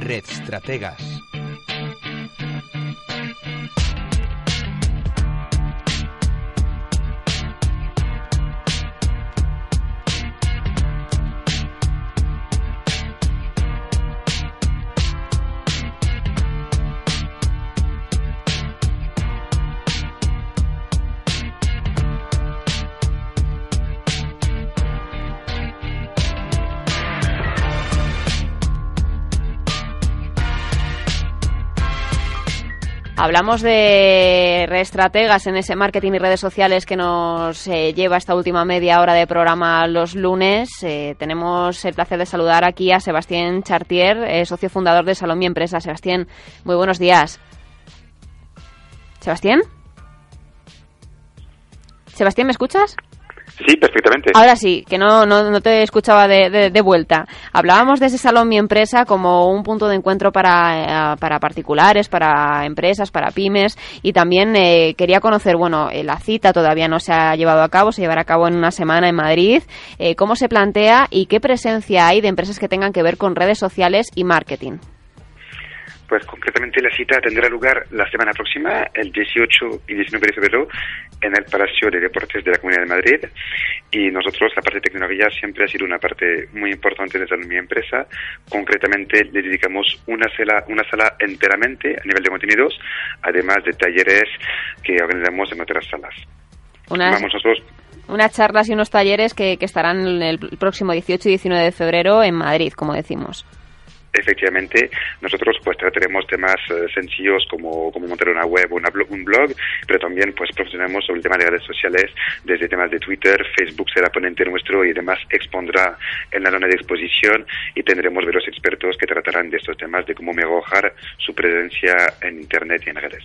Red Estrategas. Hablamos de reestrategas en ese marketing y redes sociales que nos eh, lleva esta última media hora de programa los lunes. Eh, tenemos el placer de saludar aquí a Sebastián Chartier, eh, socio fundador de Salón Empresa. Sebastián, muy buenos días. ¿Sebastián? ¿Sebastián, me escuchas? Sí, perfectamente. Ahora sí, que no, no, te escuchaba de, de, vuelta. Hablábamos de ese salón Mi Empresa como un punto de encuentro para, eh, para particulares, para empresas, para pymes y también eh, quería conocer, bueno, eh, la cita todavía no se ha llevado a cabo, se llevará a cabo en una semana en Madrid. ¿Cómo se plantea y qué presencia hay de empresas que tengan que ver con redes sociales y marketing? Pues concretamente la cita tendrá lugar la semana próxima, el 18 y 19 de febrero, en el Palacio de Deportes de la Comunidad de Madrid. Y nosotros, la parte de tecnología, siempre ha sido una parte muy importante de mi empresa. Concretamente, le dedicamos una sala, una sala enteramente a nivel de contenidos, además de talleres que organizamos en otras salas. Unas, unas charlas y unos talleres que, que estarán el próximo 18 y 19 de febrero en Madrid, como decimos efectivamente nosotros pues trataremos temas eh, sencillos como, como montar una web o un blog, pero también pues profesionamos sobre el tema de redes sociales, desde temas de Twitter, Facebook será ponente nuestro y además expondrá en la zona de exposición y tendremos varios expertos que tratarán de estos temas, de cómo mejorar su presencia en Internet y en redes.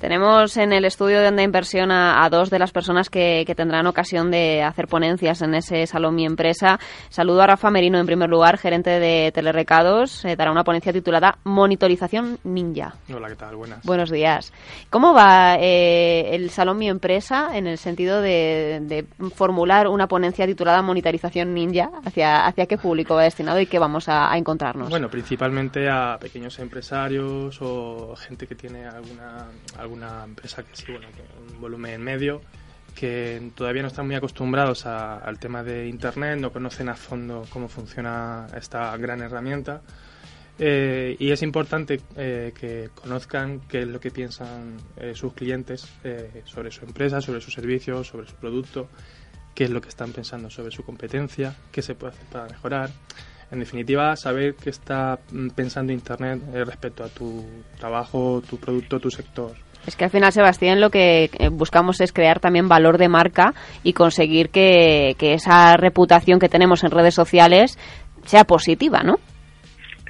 Tenemos en el estudio de Onda Inversión a, dos de las personas que, tendrán ocasión de hacer ponencias en ese salón Mi Empresa. Saludo a Rafa Merino, en primer lugar, gerente de Telerecados. Eh, dará una ponencia titulada Monitorización Ninja. Hola, ¿qué tal? Buenas. Buenos días. ¿Cómo va eh, el salón Mi Empresa en el sentido de, formular una ponencia titulada Monitorización Ninja? ¿Hacia, hacia qué público va destinado y qué vamos a, a encontrarnos? Bueno, principalmente a pequeños empresarios o gente que tiene alguna alguna empresa que sí, bueno, que un volumen medio, que todavía no están muy acostumbrados al tema de Internet, no conocen a fondo cómo funciona esta gran herramienta. Eh, y es importante eh, que conozcan qué es lo que piensan eh, sus clientes sobre su empresa, sobre sus servicios, sobre su producto, qué es lo que están pensando sobre su competencia, qué se puede hacer para mejorar. En definitiva, saber qué está mm, pensando Internet respecto a tu trabajo, tu producto, tu sector. Es que al final, Sebastián, lo que eh, buscamos es crear también valor de marca y conseguir que, esa reputación que tenemos en redes sociales sea positiva, ¿no?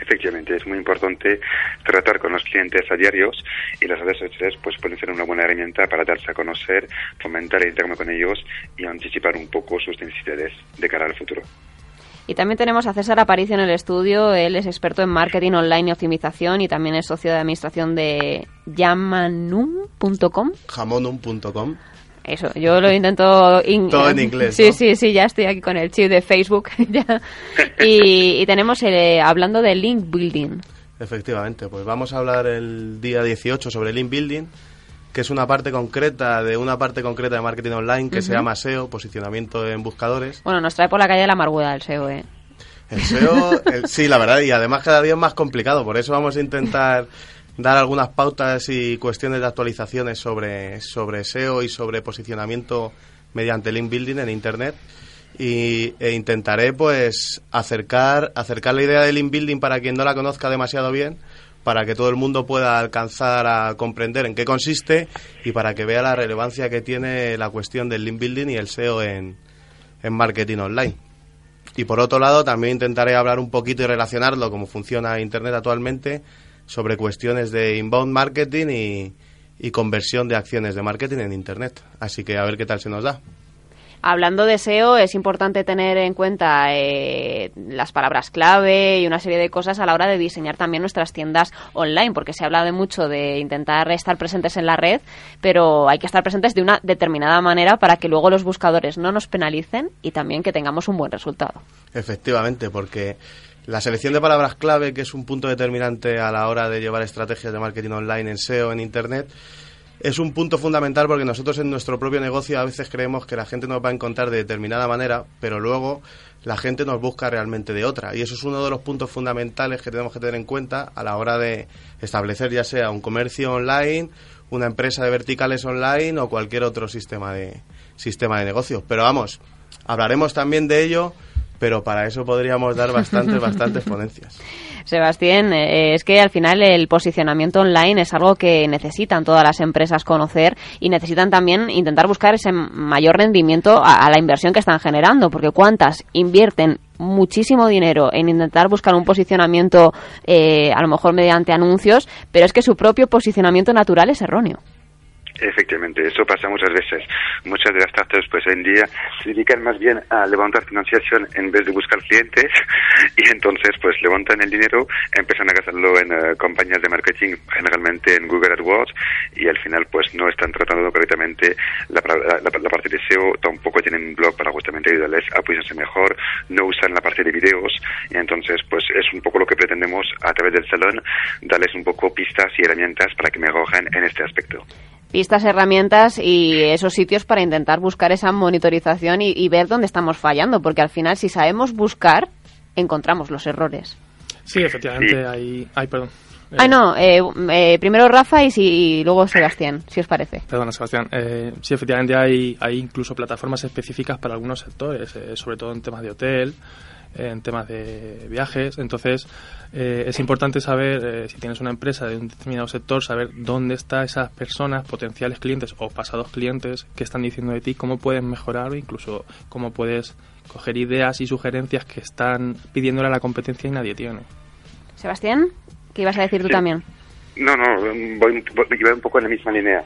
Efectivamente, es muy importante tratar con los clientes a diarios y las redes sociales pues pueden ser una buena herramienta para darse a conocer, fomentar el intercambio con ellos y anticipar un poco sus necesidades de cara al futuro. Y también tenemos a César Aparicio en el estudio. Él es experto en marketing online y optimización y también es socio de administración de yamanum.com. Jamonum.com. Eso, yo lo intento... Todo en inglés, Sí, sí, sí, ya estoy aquí con el chip de Facebook. y, tenemos, eh, hablando de link building. Efectivamente, pues vamos a hablar el día 18 sobre link building que es una parte concreta de una parte concreta de marketing online que se llama SEO, posicionamiento en buscadores. Bueno, nos trae por la calle de la amargura el SEO, ¿eh? El SEO, sí, la verdad, y además cada día es más complicado, por eso vamos a intentar dar algunas pautas y cuestiones de actualizaciones sobre, sobre SEO y sobre posicionamiento mediante link building en Internet. Y, e intentaré pues acercar, acercar la idea de link building para quien no la conozca demasiado bien para que todo el mundo pueda alcanzar a comprender en qué consiste y para que vea la relevancia que tiene la cuestión del link building y el SEO en, marketing online. Y por otro lado, también intentaré hablar un poquito y relacionarlo, cómo funciona Internet actualmente, sobre cuestiones de inbound marketing y, y conversión de acciones de marketing en Internet. Así que a ver qué tal se nos da. Hablando de SEO, es importante tener en cuenta eh, las palabras clave y una serie de cosas a la hora de diseñar también nuestras tiendas online, porque se habla de mucho de intentar estar presentes en la red, pero hay que estar presentes de una determinada manera para que luego los buscadores no nos penalicen y también que tengamos un buen resultado. Efectivamente, porque La selección de palabras clave, que es un punto determinante a la hora de llevar estrategias de marketing online en SEO, en Internet, es un punto fundamental porque nosotros en nuestro propio negocio a veces creemos que la gente nos va a encontrar de determinada manera, pero luego la gente nos busca realmente de otra. Y eso es uno de los puntos fundamentales que tenemos que tener en cuenta a la hora de establecer ya sea un comercio online, una empresa de verticales online o cualquier otro sistema de, sistema de negocios. Pero vamos, hablaremos también de ello pero para eso podríamos dar bastantes, bastantes ponencias. Sebastián, eh, es que al final el posicionamiento online es algo que necesitan todas las empresas conocer y necesitan también intentar buscar ese mayor rendimiento a, la inversión que están generando, porque cuántas invierten muchísimo dinero en intentar buscar un posicionamiento, eh, a lo mejor mediante anuncios, pero es que su propio posicionamiento natural es erróneo. Efectivamente, eso pasa muchas veces. Muchas de las startups, pues hoy en día, se dedican más bien a levantar financiación en vez de buscar clientes y entonces, pues levantan el dinero, empiezan a gastarlo en uh, campañas de marketing, generalmente en Google AdWords y al final, pues no están tratando correctamente la, parte de SEO, tampoco tienen un blog para justamente ayudarles a posicionarse mejor, no usan la parte de videos y entonces, pues es un poco lo que pretendemos a través del salón, darles un poco pistas y herramientas para que mejoren en este aspecto pistas, herramientas y esos sitios para intentar buscar esa monitorización y, ver dónde estamos fallando, porque al final si sabemos buscar, encontramos los errores. Sí, efectivamente, hay... Ay, perdón. Ah, no, eh, eh, primero Rafa y, si, luego Sebastián, si os parece. Perdona, Sebastián. Eh, sí, efectivamente hay, hay incluso plataformas específicas para algunos sectores, sobre todo en temas de hotel, en temas de viajes. Entonces, eh, es importante saber, eh, si tienes una empresa de un determinado sector, saber dónde están esas personas, potenciales clientes o pasados clientes que están diciendo de ti, cómo puedes mejorar o incluso cómo puedes coger ideas y sugerencias que están pidiéndole a la competencia y nadie tiene. Sebastián, ¿qué ibas a decir tú también? No, no, voy, voy un poco en la misma línea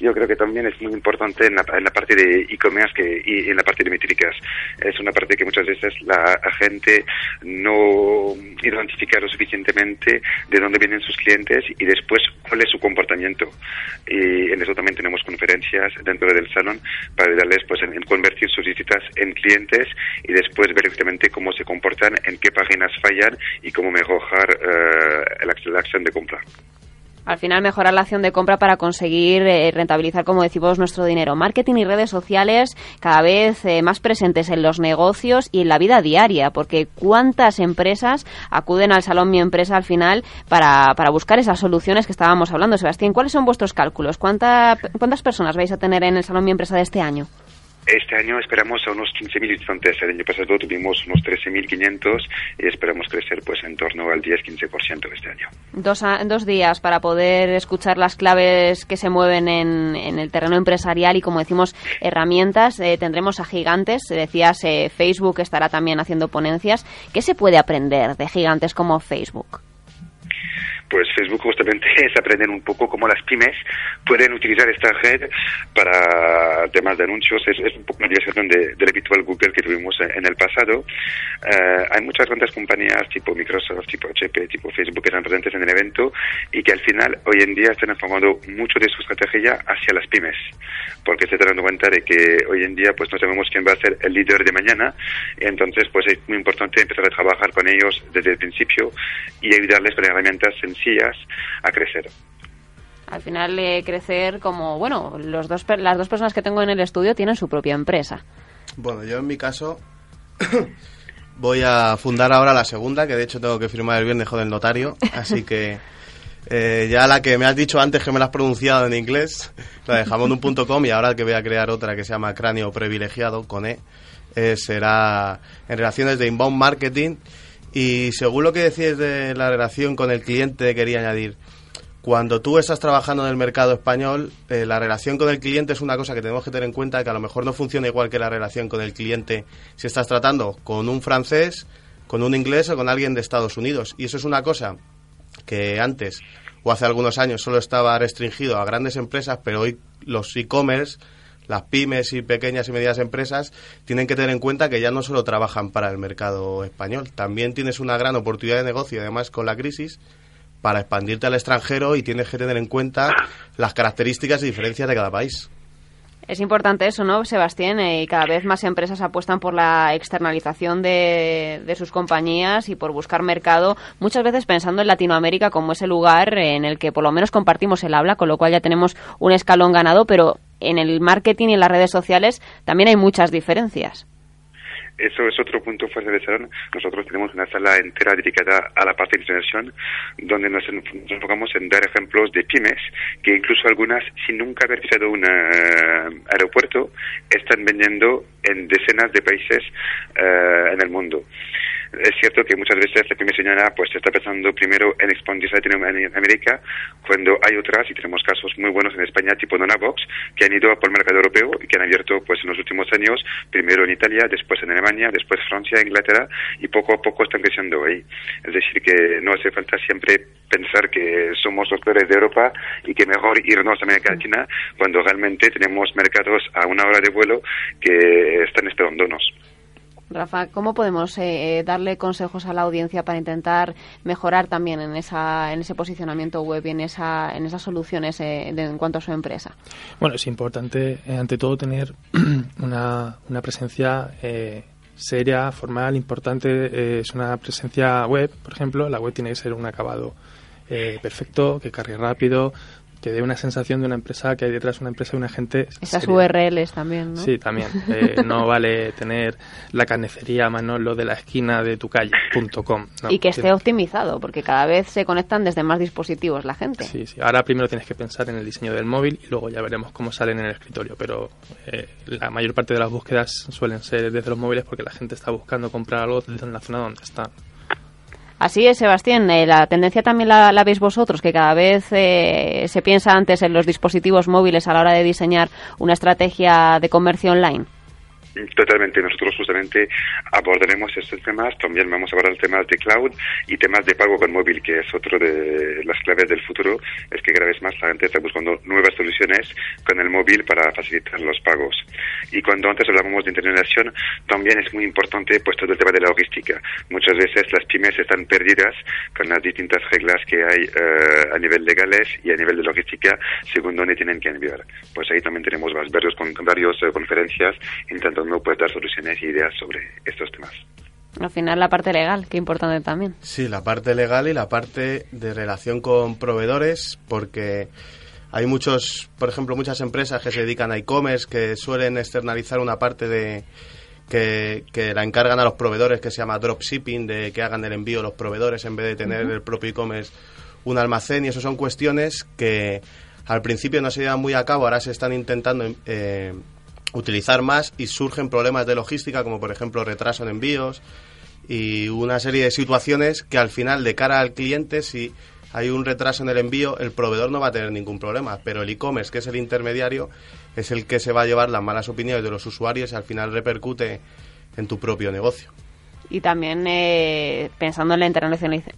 yo creo que también es muy importante en la, parte de e-commerce y en la parte de métricas. Es una parte que muchas veces la gente no identifica lo suficientemente de dónde vienen sus clientes y después cuál es su comportamiento. Y en eso también tenemos conferencias dentro del salón para ayudarles pues, en, convertir sus visitas en clientes y después ver exactamente cómo se comportan, en qué páginas fallan y cómo mejorar eh, la acción de compra al final mejorar la acción de compra para conseguir eh, rentabilizar, como decimos, nuestro dinero. Marketing y redes sociales cada vez eh, más presentes en los negocios y en la vida diaria, porque cuántas empresas acuden al Salón Mi Empresa al final para, para buscar esas soluciones que estábamos hablando. Sebastián, ¿cuáles son vuestros cálculos? ¿Cuántas personas vais a tener en el Salón Mi Empresa de este año? Este año esperamos a unos 15.000 visitantes. El año pasado tuvimos unos 13.500 y esperamos crecer pues en torno al 10-15% este año. Dos, dos días para poder escuchar las claves que se mueven en, en el terreno empresarial y, como decimos, herramientas. Eh, tendremos a gigantes. Decías, eh, Facebook estará también haciendo ponencias. ¿Qué se puede aprender de gigantes como Facebook? Pues Facebook justamente es aprender un poco cómo las pymes pueden utilizar esta red para temas de anuncios. Es, un poco una dirección de, del habitual Google que tuvimos en el pasado. Eh, hay muchas grandes compañías tipo Microsoft, tipo HP, tipo Facebook que están presentes en el evento y que al final hoy en día están informando mucho de su estrategia hacia las pymes, porque se están dando cuenta de que hoy en día pues no sabemos quién va a ser el líder de mañana entonces pues es muy importante empezar a trabajar con ellos desde el principio y ayudarles con herramientas sencillas a crecer al final eh, crecer como, bueno, los dos, las dos personas que tengo en el estudio tienen su propia empresa. Bueno, yo en mi caso voy a fundar ahora la segunda, que de hecho tengo que firmar el viernes con el notario, así que eh, ya la que me has dicho antes que me la has pronunciado en inglés, la de jamón.com y ahora que voy a crear otra que se llama Cráneo Privilegiado, con E, eh, será en relaciones de inbound marketing y según lo que decís de la relación con el cliente, quería añadir, cuando tú estás trabajando en el mercado español, eh, la relación con el cliente es una cosa que tenemos que tener en cuenta que a lo mejor no funciona igual que la relación con el cliente si estás tratando con un francés, con un inglés o con alguien de Estados Unidos. Y eso es una cosa que antes o hace algunos años solo estaba restringido a grandes empresas, pero hoy los e-commerce, las pymes y pequeñas y medianas empresas tienen que tener en cuenta que ya no solo trabajan para el mercado español, también tienes una gran oportunidad de negocio, además con la crisis, para expandirte al extranjero y tienes que tener en cuenta las características y diferencias de cada país. Es importante eso, ¿no, Sebastián? Eh, y cada vez más empresas apuestan por la externalización de, de, sus compañías y por buscar mercado, muchas veces pensando en Latinoamérica como ese lugar en el que por lo menos compartimos el habla, con lo cual ya tenemos un escalón ganado, pero en el marketing y en las redes sociales también hay muchas diferencias. Eso es otro punto fuerte de Salón. Nosotros tenemos una sala entera dedicada a la parte de internación, donde nos, enfocamos en dar ejemplos de pymes, que incluso algunas, sin nunca haber pisado un uh, aeropuerto, están vendiendo en decenas de países uh, en el mundo. Es cierto que muchas veces la primera señora pues está pensando primero en expandirse en América, cuando hay otras, y tenemos casos muy buenos en España, tipo Donabox, que han ido por el mercado europeo y que han abierto pues en los últimos años, primero en Italia, después en Alemania, después Francia, Inglaterra, y poco a poco están creciendo ahí. Es decir, que no hace falta siempre pensar que somos los peores de Europa y que mejor irnos a América Latina cuando realmente tenemos mercados a una hora de vuelo que están esperándonos. Rafa, ¿cómo podemos eh, darle consejos a la audiencia para intentar mejorar también en, esa, en ese posicionamiento web y en, esa, en esas soluciones eh, en cuanto a su empresa? Bueno, es importante, eh, ante todo, tener una presencia seria, formal, importante. es una presencia web, por ejemplo. La web tiene que ser un acabado perfecto, que cargue rápido, que dé una sensación de una empresa que hay detrás de una empresa y una gente. Esas URLs también, ¿no? Sí, también. Eh, no vale tener la carnicería Manolo de la esquina de tu calle.com. No, y que esté optimizado, porque cada vez se conectan desde más dispositivos la gente. Sí, sí. Ahora primero tienes que pensar en el diseño del móvil y luego ya veremos cómo salen en el escritorio. Pero eh, la mayor parte de las búsquedas suelen ser desde los móviles porque la gente está buscando comprar algo desde la zona donde está. Así es, Sebastián. Eh, la tendencia también la, veis vosotros, que cada vez eh, se piensa antes en los dispositivos móviles a la hora de diseñar una estrategia de comercio online. Totalmente. Nosotros justamente abordaremos estos temas. También vamos a abordar temas de cloud y temas de pago con móvil, que es otro de las claves del futuro. Es que cada vez más la gente está buscando nuevas soluciones con el móvil para facilitar los pagos. Y cuando antes hablábamos de internacionalización, también es muy importante pues todo el tema de la logística. Muchas veces las pymes están perdidas con las distintas reglas que hay uh, a nivel legales y a nivel de logística según dónde tienen que enviar. Pues ahí también tenemos varios, varios uh, conferencias intentando no puede dar soluciones e ideas sobre estos temas. Al final la parte legal, que importante también. Sí, la parte legal y la parte de relación con proveedores, porque hay muchos, por ejemplo, muchas empresas que se dedican a e-commerce que suelen externalizar una parte de que, que, la encargan a los proveedores que se llama dropshipping, de que hagan el envío los proveedores en vez de tener uh -huh. el propio e-commerce un almacén y eso son cuestiones que al principio no se llevan muy a cabo, ahora se están intentando eh, utilizar más y surgen problemas de logística como por ejemplo retraso en envíos y una serie de situaciones que al final de cara al cliente si hay un retraso en el envío el proveedor no va a tener ningún problema. Pero el e-commerce que es el intermediario es el que se va a llevar las malas opiniones de los usuarios y al final repercute en tu propio negocio y también eh, pensando en la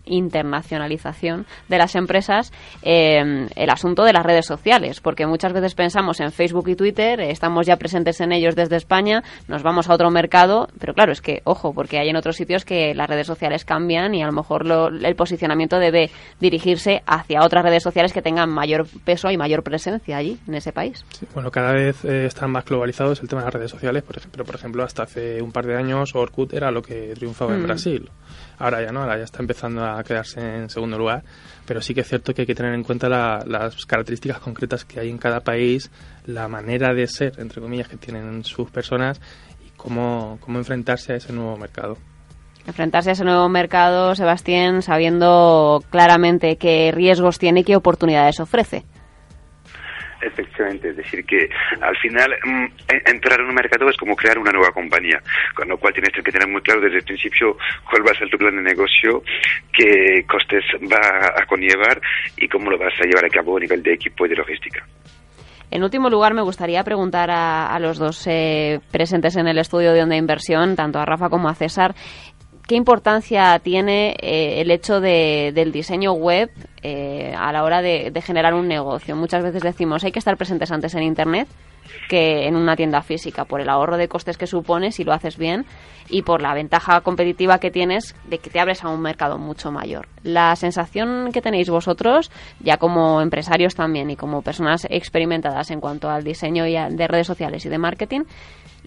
internacionalización de las empresas, eh, el asunto de las redes sociales, porque muchas veces pensamos en Facebook y Twitter, estamos ya presentes en ellos desde España, nos vamos a otro mercado, pero claro, es que, ojo, porque hay en otros sitios que las redes sociales cambian y a lo mejor lo, el posicionamiento debe dirigirse hacia otras redes sociales que tengan mayor peso y mayor presencia allí, en ese país. Sí, bueno, cada vez eh, están más globalizados el tema de las redes sociales, por ejemplo, por ejemplo, hasta hace un par de años Orkut era lo que triunfaba mm. en Brasil. Ahora ya no, ahora ya está empezando a quedarse en segundo lugar, pero sí que es cierto que hay que tener en cuenta la, las características concretas que hay en cada país, la manera de ser, entre comillas, que tienen sus personas y cómo, cómo enfrentarse a ese nuevo mercado. Enfrentarse a ese nuevo mercado, Sebastián, sabiendo claramente qué riesgos tiene y qué oportunidades ofrece. Efectivamente, es decir, que al final mmm, entrar en un mercado es como crear una nueva compañía, con lo cual tienes que tener muy claro desde el principio cuál va a ser tu plan de negocio, qué costes va a conllevar y cómo lo vas a llevar a cabo a nivel de equipo y de logística. En último lugar, me gustaría preguntar a, a los dos eh, presentes en el estudio de Onda Inversión, tanto a Rafa como a César, ¿Qué importancia tiene eh, el hecho de, del diseño web eh, a la hora de, generar un negocio? Muchas veces decimos, hay que estar presentes antes en Internet, que en una tienda física, por el ahorro de costes que supone si lo haces bien y por la ventaja competitiva que tienes de que te abres a un mercado mucho mayor. La sensación que tenéis vosotros, ya como empresarios también y como personas experimentadas en cuanto al diseño de redes sociales y de marketing,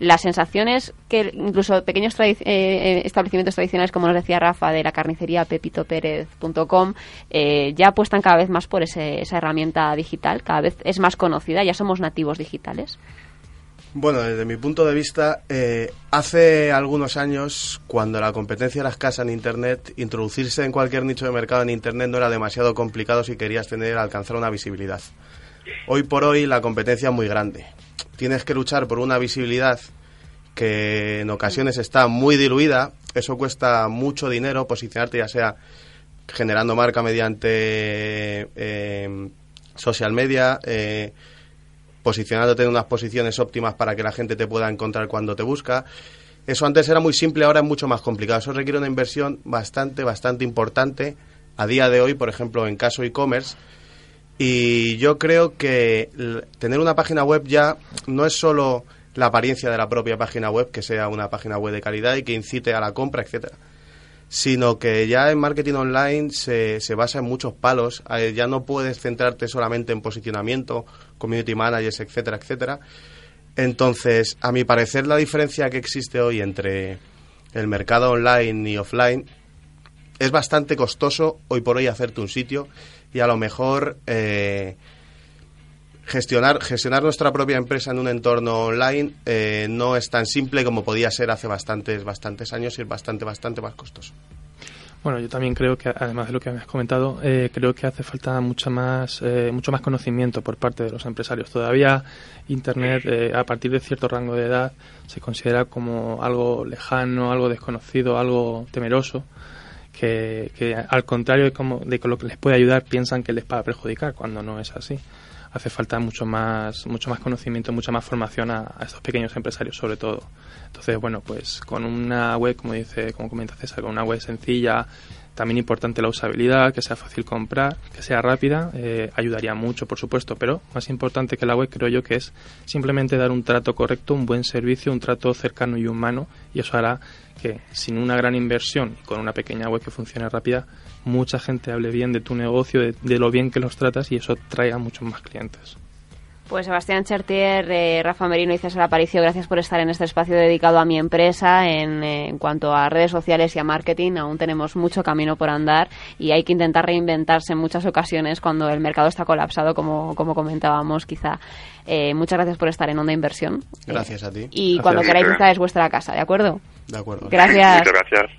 la sensación es que incluso pequeños eh, eh, establecimientos tradicionales, como nos decía Rafa, de la carnicería pepitopérez.com, eh, ya apuestan cada vez más por ese, esa herramienta digital, cada vez es más conocida, ya somos nativos digitales. Bueno, desde mi punto de vista, eh, hace algunos años, cuando la competencia era escasa en Internet, introducirse en cualquier nicho de mercado en Internet no era demasiado complicado si querías tener, alcanzar una visibilidad. Hoy por hoy la competencia es muy grande. Tienes que luchar por una visibilidad que en ocasiones está muy diluida. Eso cuesta mucho dinero, posicionarte ya sea generando marca mediante eh, social media, eh, posicionándote en unas posiciones óptimas para que la gente te pueda encontrar cuando te busca. Eso antes era muy simple, ahora es mucho más complicado. Eso requiere una inversión bastante, bastante importante a día de hoy, por ejemplo, en caso e-commerce. Y yo creo que tener una página web ya no es solo la apariencia de la propia página web, que sea una página web de calidad y que incite a la compra, etcétera sino que ya en marketing online se, se basa en muchos palos. Ya no puedes centrarte solamente en posicionamiento, community managers, etcétera, etcétera. Entonces, a mi parecer, la diferencia que existe hoy entre el mercado online y offline es bastante costoso hoy por hoy hacerte un sitio y a lo mejor eh, gestionar, gestionar nuestra propia empresa en un entorno online eh, no es tan simple como podía ser hace bastantes, bastantes años y es bastante, bastante más costoso. Bueno, yo también creo que, además de lo que has comentado, eh, creo que hace falta mucha más, eh, mucho más conocimiento por parte de los empresarios. Todavía Internet, a partir de cierto rango de edad, se considera como algo lejano, algo desconocido, algo temeroso. Que, que al contrario de, como, de lo que les puede ayudar, piensan que les va a perjudicar, cuando no es así hace falta mucho más, mucho más conocimiento, mucha más formación a, estos pequeños empresarios sobre todo. Entonces, bueno, pues con una web, como dice, como comenta César, con una web sencilla, también importante la usabilidad, que sea fácil comprar, que sea rápida, eh, ayudaría mucho, por supuesto, pero más importante que la web creo yo que es simplemente dar un trato correcto, un buen servicio, un trato cercano y humano, y eso hará que sin una gran inversión y con una pequeña web que funcione rápida, mucha gente hable bien de tu negocio, de, lo bien que los tratas y eso traiga muchos más clientes. Pues Sebastián Chertier, eh, Rafa Merino y César Aparicio, gracias por estar en este espacio dedicado a mi empresa. En, eh, en, cuanto a redes sociales y a marketing, aún tenemos mucho camino por andar y hay que intentar reinventarse en muchas ocasiones cuando el mercado está colapsado, como, como comentábamos quizá. Eh, muchas gracias por estar en Onda Inversión. Gracias a ti. Y cuando queráis, esta es vuestra casa, ¿de acuerdo? De acuerdo. Gracias. Muchas gracias.